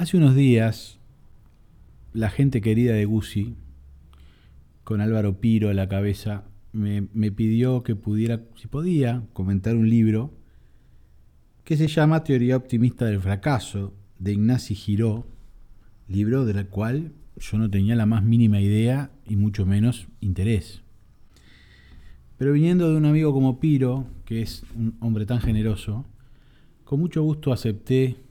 Hace unos días, la gente querida de Guzzi, con Álvaro Piro a la cabeza, me, pidió que pudiera, si podía, comentar un libro que se llama Teoría Optimista del Fracaso, de Ignacy Giró, libro del cual yo no tenía la más mínima idea y mucho menos interés. Pero viniendo de un amigo como Piro, que es un hombre tan generoso, con mucho gusto acepté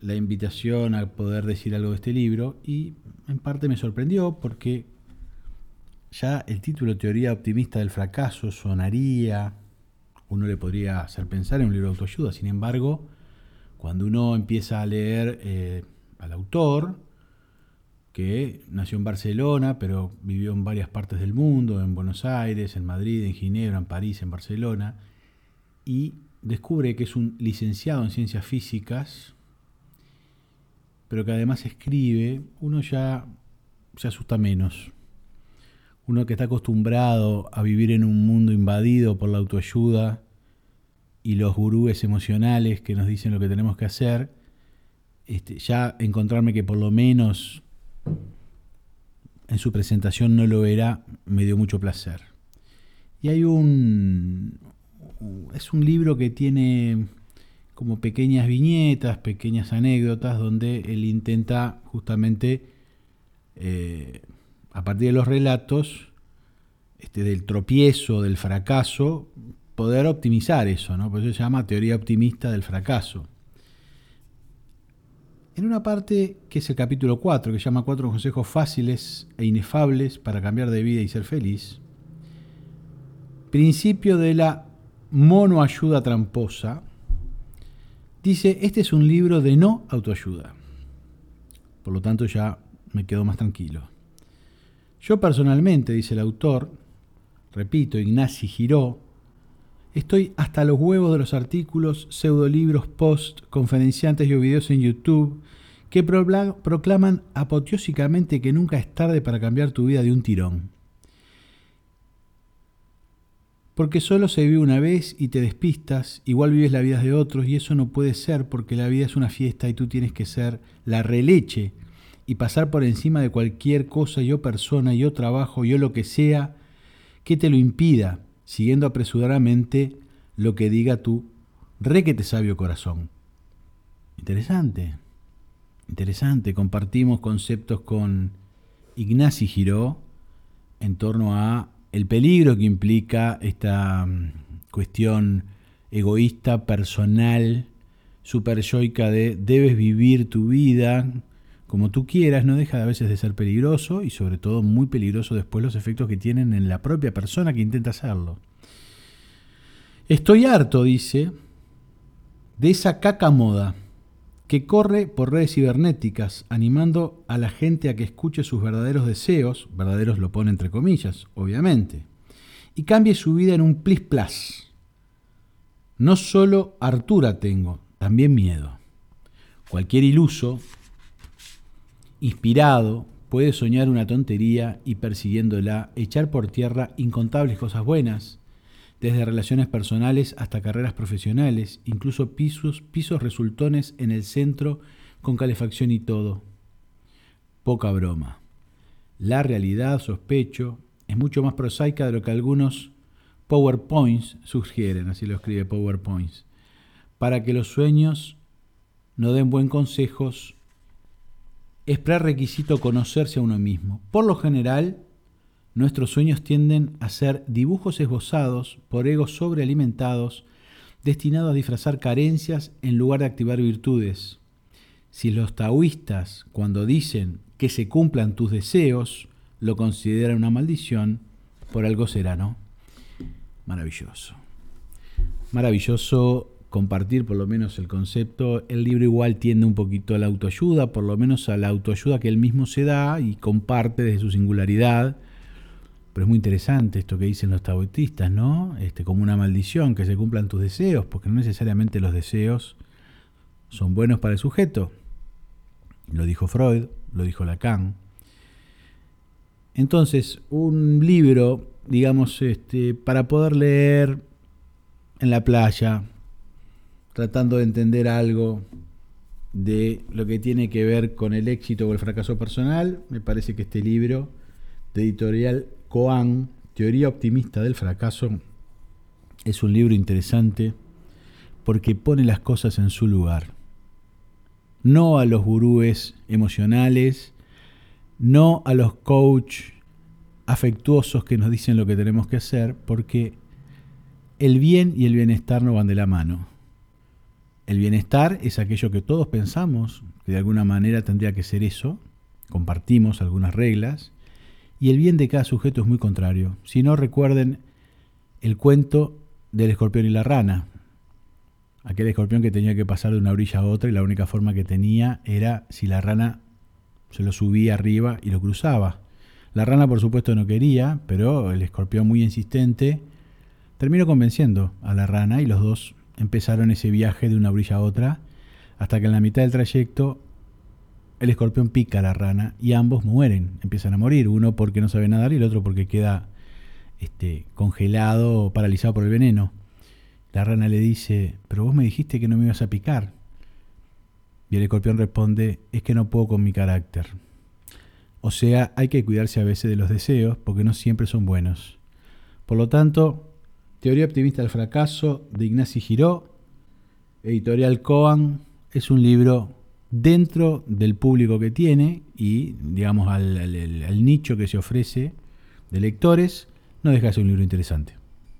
la invitación a poder decir algo de este libro y en parte me sorprendió porque ya el título Teoría Optimista del Fracaso sonaría, uno le podría hacer pensar en un libro de autoayuda, sin embargo, cuando uno empieza a leer eh, al autor, que nació en Barcelona, pero vivió en varias partes del mundo, en Buenos Aires, en Madrid, en Ginebra, en París, en Barcelona, y descubre que es un licenciado en ciencias físicas, pero que además escribe, uno ya se asusta menos. Uno que está acostumbrado a vivir en un mundo invadido por la autoayuda y los gurúes emocionales que nos dicen lo que tenemos que hacer, este, ya encontrarme que por lo menos en su presentación no lo era, me dio mucho placer. Y hay un... Es un libro que tiene como pequeñas viñetas, pequeñas anécdotas, donde él intenta justamente, eh, a partir de los relatos, este, del tropiezo, del fracaso, poder optimizar eso, ¿no? Por eso se llama teoría optimista del fracaso. En una parte que es el capítulo 4, que se llama Cuatro consejos fáciles e inefables para cambiar de vida y ser feliz, principio de la monoayuda tramposa, dice, este es un libro de no autoayuda. Por lo tanto ya me quedo más tranquilo. Yo personalmente, dice el autor, repito, Ignacy Giró, Estoy hasta los huevos de los artículos, pseudolibros, post, conferenciantes y videos en YouTube que proclaman apoteósicamente que nunca es tarde para cambiar tu vida de un tirón. Porque solo se vive una vez y te despistas, igual vives la vida de otros y eso no puede ser porque la vida es una fiesta y tú tienes que ser la releche y pasar por encima de cualquier cosa, yo persona, yo trabajo, yo lo que sea, que te lo impida siguiendo apresuradamente lo que diga tu requete sabio corazón. Interesante, interesante. Compartimos conceptos con Ignacy Giró en torno a el peligro que implica esta mm, cuestión egoísta, personal, superyoica de debes vivir tu vida como tú quieras, no deja de a veces de ser peligroso y sobre todo muy peligroso después los efectos que tienen en la propia persona que intenta hacerlo. Estoy harto, dice, de esa caca moda que corre por redes cibernéticas animando a la gente a que escuche sus verdaderos deseos, verdaderos lo pone entre comillas, obviamente, y cambie su vida en un plis plus. No solo hartura tengo, también miedo. Cualquier iluso inspirado, puede soñar una tontería y persiguiéndola, echar por tierra incontables cosas buenas, desde relaciones personales hasta carreras profesionales, incluso pisos, pisos resultones en el centro con calefacción y todo. Poca broma. La realidad, sospecho, es mucho más prosaica de lo que algunos PowerPoints sugieren, así lo escribe PowerPoints, para que los sueños no den buen consejos es prerequisito conocerse a uno mismo. Por lo general, nuestros sueños tienden a ser dibujos esbozados por egos sobrealimentados destinados a disfrazar carencias en lugar de activar virtudes. Si los taoístas, cuando dicen que se cumplan tus deseos, lo consideran una maldición, por algo será, ¿no? Maravilloso. Maravilloso compartir por lo menos el concepto, el libro igual tiende un poquito a la autoayuda, por lo menos a la autoayuda que él mismo se da y comparte desde su singularidad. Pero es muy interesante esto que dicen los taoístas, ¿no? Este, como una maldición, que se cumplan tus deseos, porque no necesariamente los deseos son buenos para el sujeto. Lo dijo Freud, lo dijo Lacan. Entonces, un libro, digamos, este, para poder leer en la playa, tratando de entender algo de lo que tiene que ver con el éxito o el fracaso personal, me parece que este libro de editorial Coan, Teoría Optimista del Fracaso, es un libro interesante porque pone las cosas en su lugar. No a los gurúes emocionales, no a los coach afectuosos que nos dicen lo que tenemos que hacer, porque el bien y el bienestar no van de la mano. El bienestar es aquello que todos pensamos, que de alguna manera tendría que ser eso, compartimos algunas reglas, y el bien de cada sujeto es muy contrario. Si no recuerden el cuento del escorpión y la rana, aquel escorpión que tenía que pasar de una orilla a otra y la única forma que tenía era si la rana se lo subía arriba y lo cruzaba. La rana por supuesto no quería, pero el escorpión muy insistente terminó convenciendo a la rana y los dos empezaron ese viaje de una orilla a otra, hasta que en la mitad del trayecto el escorpión pica a la rana y ambos mueren, empiezan a morir, uno porque no sabe nadar y el otro porque queda este, congelado o paralizado por el veneno. La rana le dice, pero vos me dijiste que no me ibas a picar. Y el escorpión responde, es que no puedo con mi carácter. O sea, hay que cuidarse a veces de los deseos porque no siempre son buenos. Por lo tanto, Teoría optimista del fracaso de Ignacio Giró, editorial Coan, es un libro dentro del público que tiene y, digamos, al, al nicho que se ofrece de lectores, no deja de ser un libro interesante.